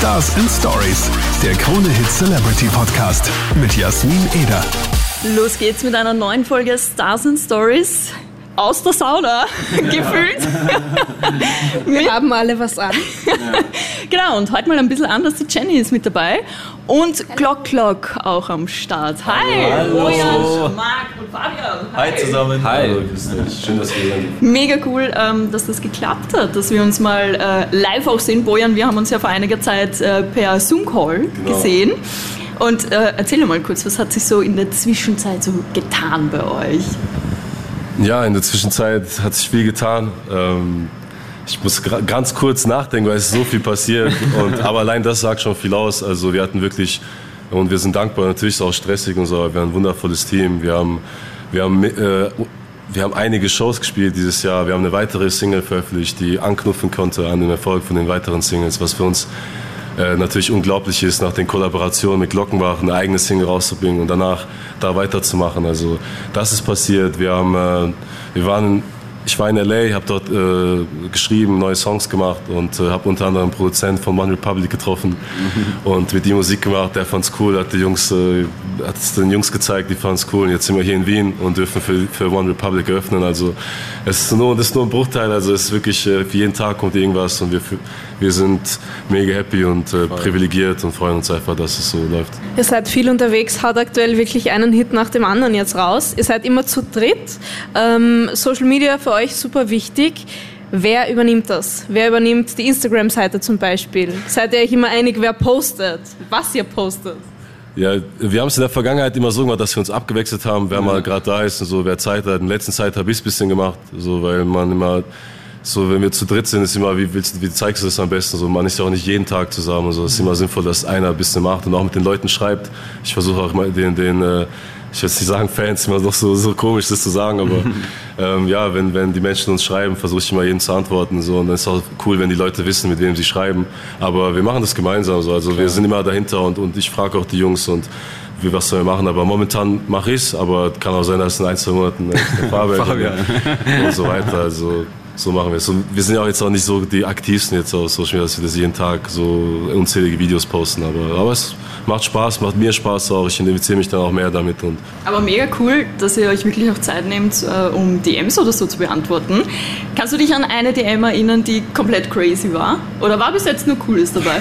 Stars and Stories, der Krone Hit Celebrity Podcast mit Jasmin Eder. Los geht's mit einer neuen Folge Stars and Stories aus der Sauna, gefühlt. Wir haben alle was an. genau, und heute mal ein bisschen anders. Die Jenny ist mit dabei und Glock Glock auch am Start. Hi, Hallo. Bojan, Marc und Fabian. Hi zusammen. Hi. Hallo, grüß dich. Schön, dass wir hier sind. Mega cool, ähm, dass das geklappt hat, dass wir uns mal äh, live auch sehen. Bojan, wir haben uns ja vor einiger Zeit äh, per Zoom-Call Genau. gesehen. Und äh, erzähl mal kurz, was hat sich so in der Zwischenzeit so getan bei euch? Ja, in der Zwischenzeit hat sich viel getan. Ähm, ich muss ganz kurz nachdenken, weil es ist so viel passiert. Und, aber allein das sagt schon viel aus. Also wir hatten wirklich, und wir sind dankbar, natürlich ist es auch stressig und so, aber wir haben ein wundervolles Team. Wir haben, wir haben, äh, wir haben einige Shows gespielt dieses Jahr. Wir haben eine weitere Single veröffentlicht, die anknüpfen konnte an den Erfolg von den weiteren Singles, was für uns äh, natürlich unglaublich ist, nach den Kollaborationen mit Glockenbach eine eigene Single rauszubringen und danach da weiterzumachen. Also das ist passiert. Wir haben, äh, wir waren, ich war in LA, habe dort äh, geschrieben, neue Songs gemacht und äh, habe unter anderem einen Produzent von One Republic getroffen und mit ihm Musik gemacht. Der fand's cool, hat die Jungs, äh, hat es den Jungs gezeigt, die fanden's cool. Und jetzt sind wir hier in Wien und dürfen für, für One Republic eröffnen. Also es ist nur, das ist nur ein Bruchteil. Also es ist wirklich äh, für jeden Tag kommt irgendwas und wir, wir sind mega happy und äh, privilegiert und freuen uns einfach, dass es so läuft. Ihr seid viel unterwegs, haut aktuell wirklich einen Hit nach dem anderen jetzt raus. Ihr seid immer zu dritt. Ähm, Social Media für euch super wichtig. Wer übernimmt das? Wer übernimmt die Instagram-Seite zum Beispiel? Seid ihr euch immer einig, wer postet? Was ihr postet? Ja, wir haben es in der Vergangenheit immer so gemacht, dass wir uns abgewechselt haben, wer mal gerade da ist und so, wer Zeit hat. In der letzten Zeit habe ich es ein bisschen gemacht, so, weil man immer, so, wenn wir zu dritt sind, ist immer, wie, willst, wie zeigst du das am besten? So, man ist ja auch nicht jeden Tag zusammen. So. Es ist immer sinnvoll, dass einer ein bisschen macht und auch mit den Leuten schreibt. Ich versuche auch mal den, den äh, ich will jetzt nicht sagen Fans, immer noch so, so komisch, das zu sagen, aber ähm, ja, wenn, wenn die Menschen uns schreiben, versuche ich immer jeden zu antworten. So, und dann ist auch cool, wenn die Leute wissen, mit wem sie schreiben. Aber wir machen das gemeinsam. So. Also wir sind immer dahinter und, und ich frage auch die Jungs und wie, was sollen wir machen. Aber momentan mache ich es, aber kann auch sein, dass in ein, zwei Monaten der Fabian und so weiter. Also so machen wir es. Und wir sind ja auch jetzt auch nicht so die aktivsten jetzt auf Social Media, dass wir das jeden Tag so unzählige Videos posten. Aber, aber es macht Spaß, macht mir Spaß auch. Ich identifiziere mich dann auch mehr damit. Und Aber mega cool, dass ihr euch wirklich auch Zeit nehmt, äh, um DMs oder so zu beantworten. Kannst du dich an eine DM erinnern, die komplett crazy war? Oder war bis jetzt nur Cooles dabei?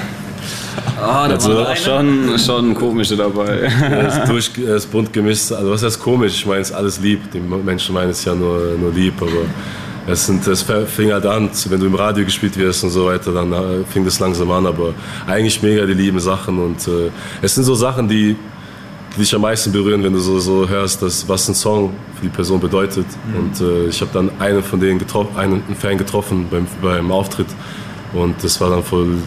Ah, da Also- auch schon, schon komische dabei. Es ist, es ist bunt gemischt. Also was heißt komisch? Ich meine, es ist alles lieb. Die Menschen meinen es ja nur, nur lieb, aber es, sind, es fing halt an, wenn du im Radio gespielt wirst und so weiter, dann äh, fing das langsam an. Aber eigentlich mega die lieben Sachen und äh, es sind so Sachen, die, die dich am meisten berühren, wenn du so, so hörst, dass, was ein Song für die Person bedeutet. Und äh, ich habe dann einen von denen getroffen, einen Fan getroffen beim, beim Auftritt und das war dann voll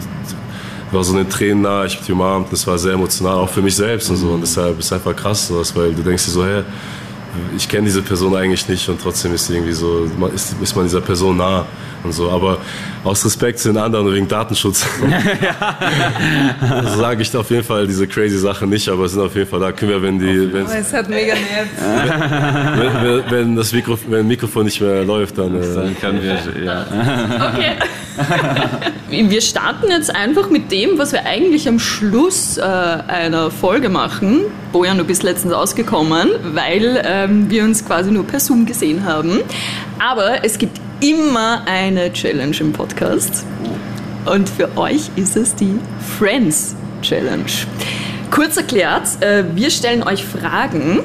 war so eine Tränen nah, ich hab die umarmt, das war sehr emotional, auch für mich selbst und so. Und deshalb ist es einfach krass, sowas, weil du denkst dir so, hey, ich kenne diese Person eigentlich nicht und trotzdem ist sie irgendwie so, man ist, ist man dieser Person nah und so. Aber aus Respekt zu den anderen wegen Datenschutz also sage ich auf jeden Fall diese crazy Sachen nicht, aber es sind auf jeden Fall da. Können wir, wenn die, wenn, Oh, es hat mega nett. wenn, wenn, wenn das Mikro, wenn Mikrofon nicht mehr läuft, dann. Äh, Dann können wir, ja. Okay. wir starten jetzt einfach mit dem, was wir eigentlich am Schluss äh, einer Folge machen. Bojan, du bist letztens ausgekommen, weil ähm, wir uns quasi nur per Zoom gesehen haben. Aber es gibt immer eine Challenge im Podcast. Und für euch ist es die Friends Challenge. Kurz erklärt, äh, wir stellen euch Fragen,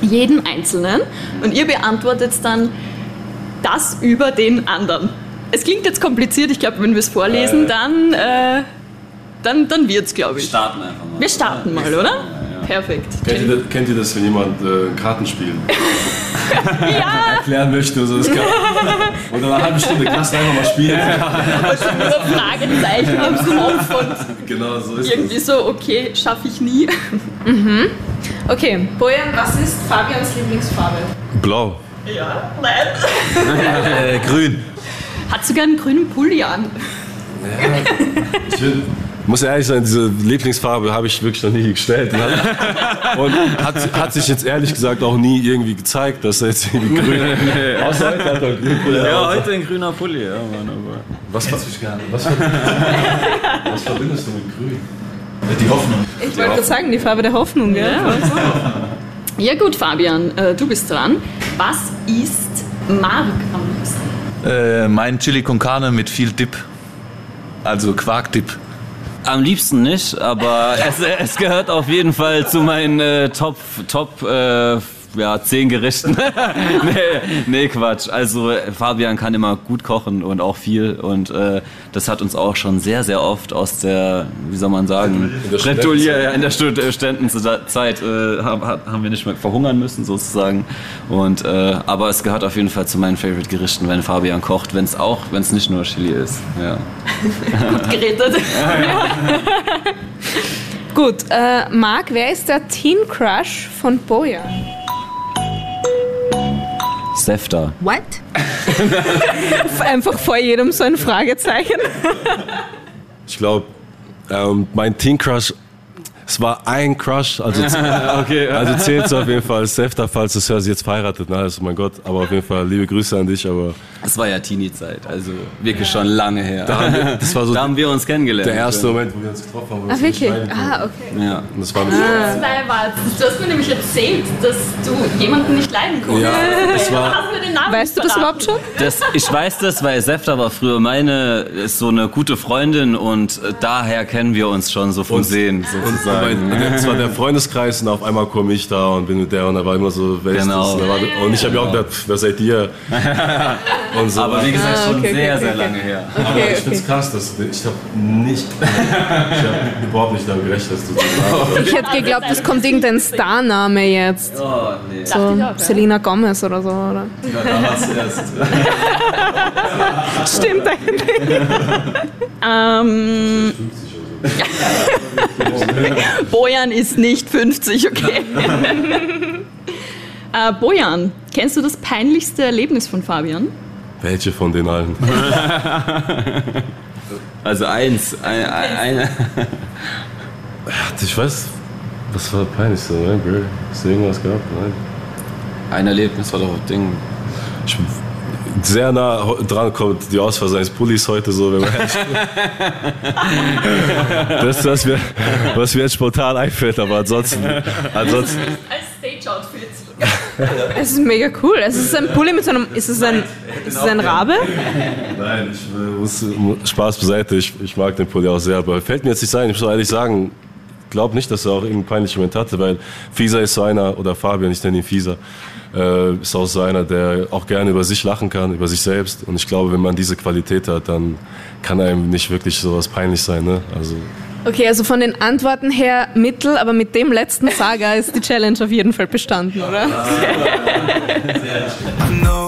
jeden einzelnen, und ihr beantwortet dann das über den anderen. Es klingt jetzt kompliziert, ich glaube, wenn wir es vorlesen, Äh. dann, äh, dann, dann wird es, glaube ich. Starten einfach mal. Wir starten mal, oder? Perfekt. kennt, ihr das, kennt ihr das, wenn jemand äh, Kartenspiel Ja, erklären möchte? Also das kann, oder eine halbe Stunde kannst du einfach mal spielen. nur Fragezeichen am Kopf und Genau, so ist irgendwie so, okay, schaffe ich nie. Okay, Bojan, was ist Fabians Lieblingsfarbe? Blau. Ja, nein. Äh, grün. Hat sogar einen grünen Pulli an. Ich will, muss ehrlich sein, diese Lieblingsfarbe habe ich wirklich noch nie gestellt. Und hat, und hat, hat sich jetzt ehrlich gesagt auch nie irgendwie gezeigt, dass er jetzt irgendwie grün Außer heute hat er grün. Ja, heute ein grüner Pulli, ja, Mann, aber. Was, was, was, für, was für verbindest du mit grün? Die Hoffnung. Ich wollte gerade sagen, die Farbe der Hoffnung, gell? Ja gut, Fabian, äh, du bist dran. Was isst Marc am? Äh, mein Chili con Carne mit viel Dip. Also Quarkdip. Am liebsten nicht, aber es, es gehört auf jeden Fall zu meinen äh, Top, Top äh, ja, 10 Gerichten. nee, nee, Quatsch. Also äh, Fabian kann immer gut kochen und auch viel und äh, das hat uns auch schon sehr, sehr oft aus der, wie soll man sagen, In der Bretouille, ja, in der Studentenzeit äh, haben, haben wir nicht mehr verhungern müssen sozusagen. Und, äh, aber es gehört auf jeden Fall zu meinen Favorite Gerichten, wenn Fabian kocht, wenn es auch, wenn es nicht nur Chili ist. Ja. Gut gerettet. Gut, äh, Marc, wer ist der Teen Crush von Bojan? Sefter. What? Einfach vor jedem so ein Fragezeichen. Ich glaube, ähm, mein Teen Crush, es war ein Crush, also, Okay. also zählt es auf jeden Fall als Sefta, falls du es hörst, jetzt verheiratet, ne? also mein Gott, aber auf jeden Fall liebe Grüße an dich, aber Das war ja Teenie-Zeit, also wirklich schon lange her. da haben wir, das war so Da haben wir uns kennengelernt. der erste Moment, wo wir uns getroffen haben. Ah, uns wirklich? Ah, okay. Ja. Und das war Zwei war Du hast mir nämlich erzählt, dass du jemanden nicht leiden konntest. Ja, das war- Weißt du das überhaupt schon? Das, ich weiß das, weil Sefta war früher meine, ist so eine gute Freundin und daher kennen wir uns schon so vom Sehen sozusagen. Und das war der Freundeskreis und auf einmal komme ich da und bin mit der und da war immer so, wer ist Genau. das? Und, und ich habe mir auch gedacht, wer seid ihr? Und so. Aber wie gesagt, Ah, schon okay, sehr, okay, sehr okay. lange her. Aber Okay, ich finde es krass, dass ich habe nicht, ich habe überhaupt nicht damit gerechnet, dass du das sagst. Ich hätte geglaubt, es kommt irgendein Starname jetzt. Oh, nee. So ja. Selena Gomez oder so, oder? Ja, damals erst. Stimmt eigentlich. Ähm, Bojan ist nicht 50, okay. äh, Bojan, kennst du das peinlichste Erlebnis von Fabian? Welche von den allen? Also eins, ein, ein, Ich weiß, was war peinlich so, ne, Bro? Hast du irgendwas gehabt? Nein. ein Erlebnis war doch ein Ding. Ich, sehr nah dran kommt die Auswahl seines Pullis heute so, wenn man Das ist das, was mir, was mir jetzt spontan einfällt, aber ansonsten, ansonsten Als Stage-Outfit. Es ist mega cool. Es ist ein Pulli mit so einem. Ist es ein, ist es ein Rabe? Nein, ich äh, muss, mu- Spaß beiseite, ich, ich mag den Pulli auch sehr, aber fällt mir jetzt nicht sein, ich muss ehrlich sagen, glaube nicht, dass er auch irgendeinen peinlichen Moment hatte, weil Fieser ist so einer, oder Fabian, ich nenne ihn Fieser, äh, ist auch so einer, der auch gerne über sich lachen kann, über sich selbst und ich glaube, wenn man diese Qualität hat, dann kann einem nicht wirklich sowas peinlich sein, ne? Also, Okay, also von den Antworten her mittel, aber mit dem letzten Saga ist die Challenge auf jeden Fall bestanden, oder? I know